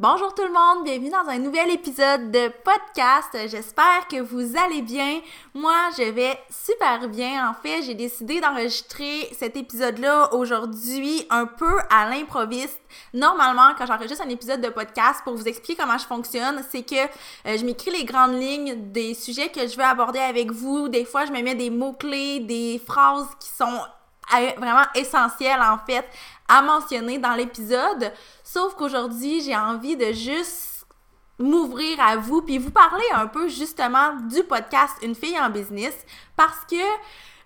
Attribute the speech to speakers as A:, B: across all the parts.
A: Bonjour tout le monde, bienvenue dans un nouvel épisode de podcast. J'espère que vous allez bien. Moi, je vais super bien. En fait, j'ai décidé d'enregistrer cet épisode-là aujourd'hui un peu à l'improviste. Normalement, quand j'enregistre un épisode de podcast pour vous expliquer comment je fonctionne, c'est que euh, je m'écris les grandes lignes des sujets que je veux aborder avec vous. Des fois, je me mets des mots-clés, des phrases qui sont vraiment essentielles en fait à mentionner dans l'épisode. Sauf qu'aujourd'hui, j'ai envie de juste m'ouvrir à vous puis vous parler un peu justement du podcast Une fille en business parce que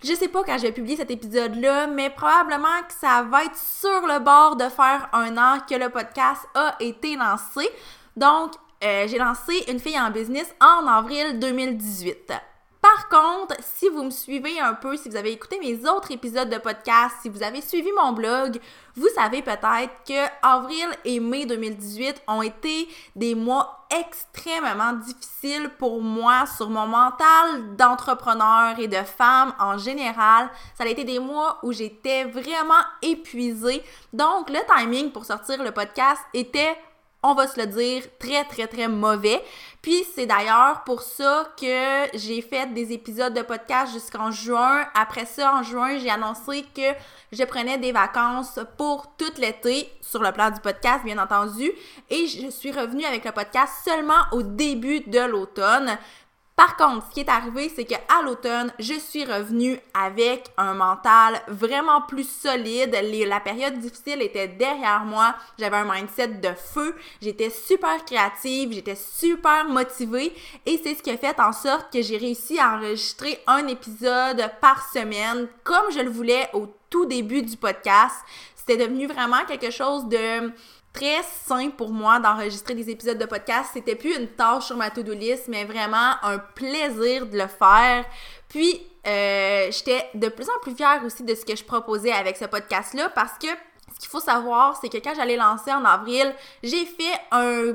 A: je sais pas quand je vais publier cet épisode-là, mais probablement que ça va être sur le bord de faire un an que le podcast a été lancé. Donc, euh, j'ai lancé Une fille en business en avril 2018. Par contre, si vous me suivez un peu, si vous avez écouté mes autres épisodes de podcast, si vous avez suivi mon blog, vous savez peut-être que avril et mai 2018 ont été des mois extrêmement difficiles pour moi sur mon mental d'entrepreneur et de femme en général. Ça a été des mois où j'étais vraiment épuisée. Donc, le timing pour sortir le podcast était on va se le dire, très, très, très mauvais. Puis c'est d'ailleurs pour ça que j'ai fait des épisodes de podcast jusqu'en juin. Après ça, en juin, j'ai annoncé que je prenais des vacances pour tout l'été, sur le plan du podcast, bien entendu. Et je suis revenue avec le podcast seulement au début de l'automne. Par contre, ce qui est arrivé, c'est qu'à l'automne, je suis revenue avec un mental vraiment plus solide. la période difficile était derrière moi. J'avais un mindset de feu. J'étais super créative. J'étais super motivée. Et c'est ce qui a fait en sorte que j'ai réussi à enregistrer un épisode par semaine comme je le voulais au tout début du podcast. C'était devenu vraiment quelque chose de très simple pour moi d'enregistrer des épisodes de podcast. C'était plus une tâche sur ma to-do list, mais vraiment un plaisir de le faire. Puis, euh, j'étais de plus en plus fière aussi de ce que je proposais avec ce podcast-là parce que ce qu'il faut savoir, c'est que quand j'allais lancer en avril, j'ai fait un,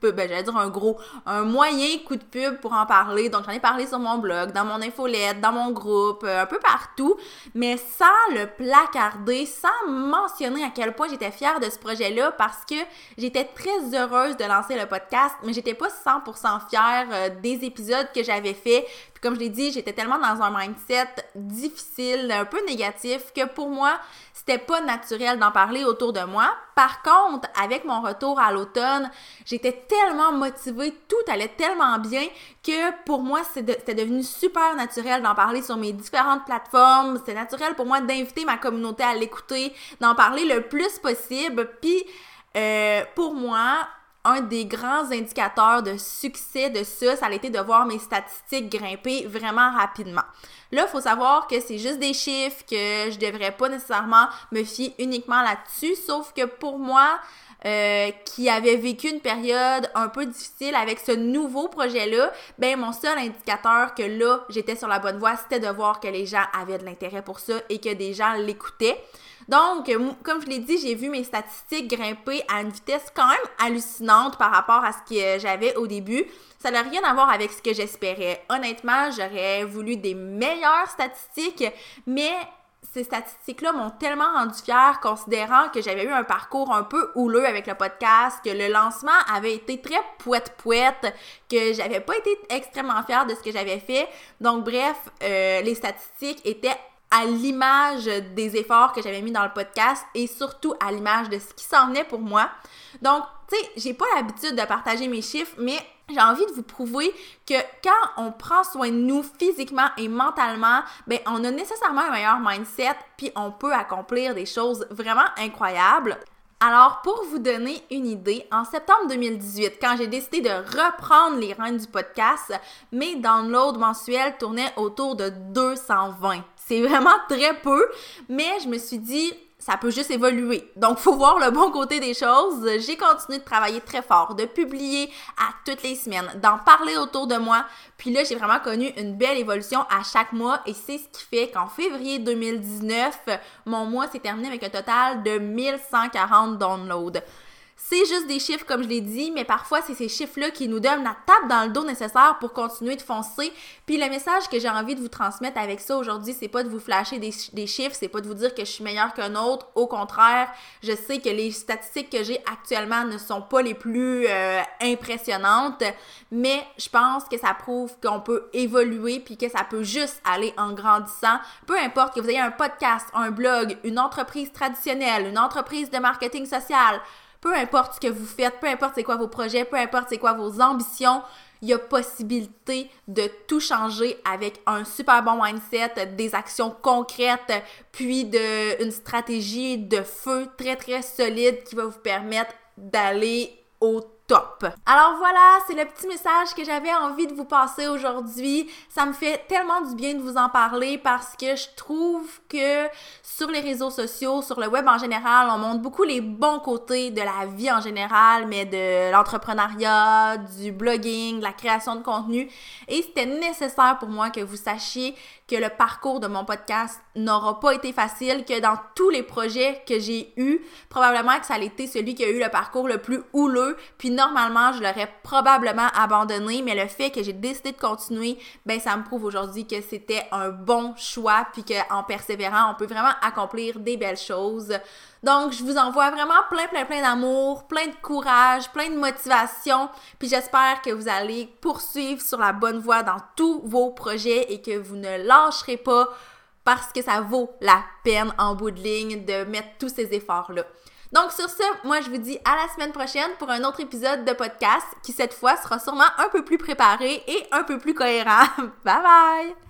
A: ben, j'allais dire un gros, un moyen coup de pub pour en parler. Donc, j'en ai parlé sur mon blog, dans mon infolette, dans mon groupe, euh, un peu partout, mais sans le placarder, sans mentionner à quel point j'étais fière de ce projet-là parce que j'étais très heureuse de lancer le podcast, mais j'étais pas 100% fière euh, des épisodes que j'avais fait. Puis comme je l'ai dit, j'étais tellement dans un mindset difficile, un peu négatif, que pour moi, c'était pas naturel d'en parler autour de moi. Par contre, avec mon retour à l'automne, j'étais tellement motivée, tout allait tellement bien que pour moi, c'était devenu super naturel d'en parler sur mes différentes plateformes. C'était naturel pour moi d'inviter ma communauté à l'écouter, d'en parler le plus possible. Puis, euh, pour moi, un des grands indicateurs de succès de ça, ça a été de voir mes statistiques grimper vraiment rapidement. Là, il faut savoir que c'est juste des chiffres, que je devrais pas nécessairement me fier uniquement là-dessus, sauf que pour moi, euh, qui avait vécu une période un peu difficile avec ce nouveau projet-là, ben mon seul indicateur que là, j'étais sur la bonne voie, c'était de voir que les gens avaient de l'intérêt pour ça et que des gens l'écoutaient. Donc, comme je l'ai dit, j'ai vu mes statistiques grimper à une vitesse quand même hallucinante par rapport à ce que j'avais au début. Ça n'a rien à voir avec ce que j'espérais. Honnêtement, j'aurais voulu des meilleures statistiques, mais ces statistiques-là m'ont tellement rendu fière, considérant que j'avais eu un parcours un peu houleux avec le podcast, que le lancement avait été très poète-poète, que j'avais pas été extrêmement fière de ce que j'avais fait. Donc, bref, euh, les statistiques étaient à l'image des efforts que j'avais mis dans le podcast et surtout à l'image de ce qui s'en venait pour moi. Donc, tu sais, j'ai pas l'habitude de partager mes chiffres, mais j'ai envie de vous prouver que quand on prend soin de nous physiquement et mentalement, ben on a nécessairement un meilleur mindset puis on peut accomplir des choses vraiment incroyables. Alors, pour vous donner une idée, en septembre 2018, quand j'ai décidé de reprendre les rênes du podcast, mes downloads mensuels tournaient autour de 220. C'est vraiment très peu, mais je me suis dit, ça peut juste évoluer. Donc, faut voir le bon côté des choses. J'ai continué de travailler très fort, de publier à toutes les semaines, d'en parler autour de moi. Puis là, j'ai vraiment connu une belle évolution à chaque mois et c'est ce qui fait qu'en février 2019, mon mois s'est terminé avec un total de 1140 downloads. C'est juste des chiffres, comme je l'ai dit, mais parfois, c'est ces chiffres-là qui nous donnent la tape dans le dos nécessaire pour continuer de foncer. Puis le message que j'ai envie de vous transmettre avec ça aujourd'hui, c'est pas de vous flasher des, chiffres, c'est pas de vous dire que je suis meilleure qu'un autre. Au contraire, je sais que les statistiques que j'ai actuellement ne sont pas les plus euh, impressionnantes, mais je pense que ça prouve qu'on peut évoluer puis que ça peut juste aller en grandissant. Peu importe que vous ayez un podcast, un blog, une entreprise traditionnelle, une entreprise de marketing social, peu importe ce que vous faites, peu importe c'est quoi vos projets, peu importe c'est quoi vos ambitions, il y a possibilité de tout changer avec un super bon mindset, des actions concrètes, puis de, une stratégie de feu très très solide qui va vous permettre d'aller au top. Alors voilà, c'est le petit message que j'avais envie de vous passer aujourd'hui. Ça me fait tellement du bien de vous en parler parce que je trouve que sur les réseaux sociaux, sur le web en général, on montre beaucoup les bons côtés de la vie en général, mais de l'entrepreneuriat, du blogging, de la création de contenu. Et c'était nécessaire pour moi que vous sachiez que le parcours de mon podcast n'aura pas été facile, que dans tous les projets que j'ai eus, probablement que ça a été celui qui a eu le parcours le plus houleux, puis normalement, je l'aurais probablement abandonné, mais le fait que j'ai décidé de continuer, ben ça me prouve aujourd'hui que c'était un bon choix, puis qu'en persévérant, on peut vraiment accomplir des belles choses. Donc, je vous envoie vraiment plein, plein, plein d'amour, plein de courage, plein de motivation. Puis j'espère que vous allez poursuivre sur la bonne voie dans tous vos projets et que vous ne lâcherez pas parce que ça vaut la peine en bout de ligne de mettre tous ces efforts-là. Donc sur ce, moi je vous dis à la semaine prochaine pour un autre épisode de podcast qui cette fois sera sûrement un peu plus préparé et un peu plus cohérent. bye bye!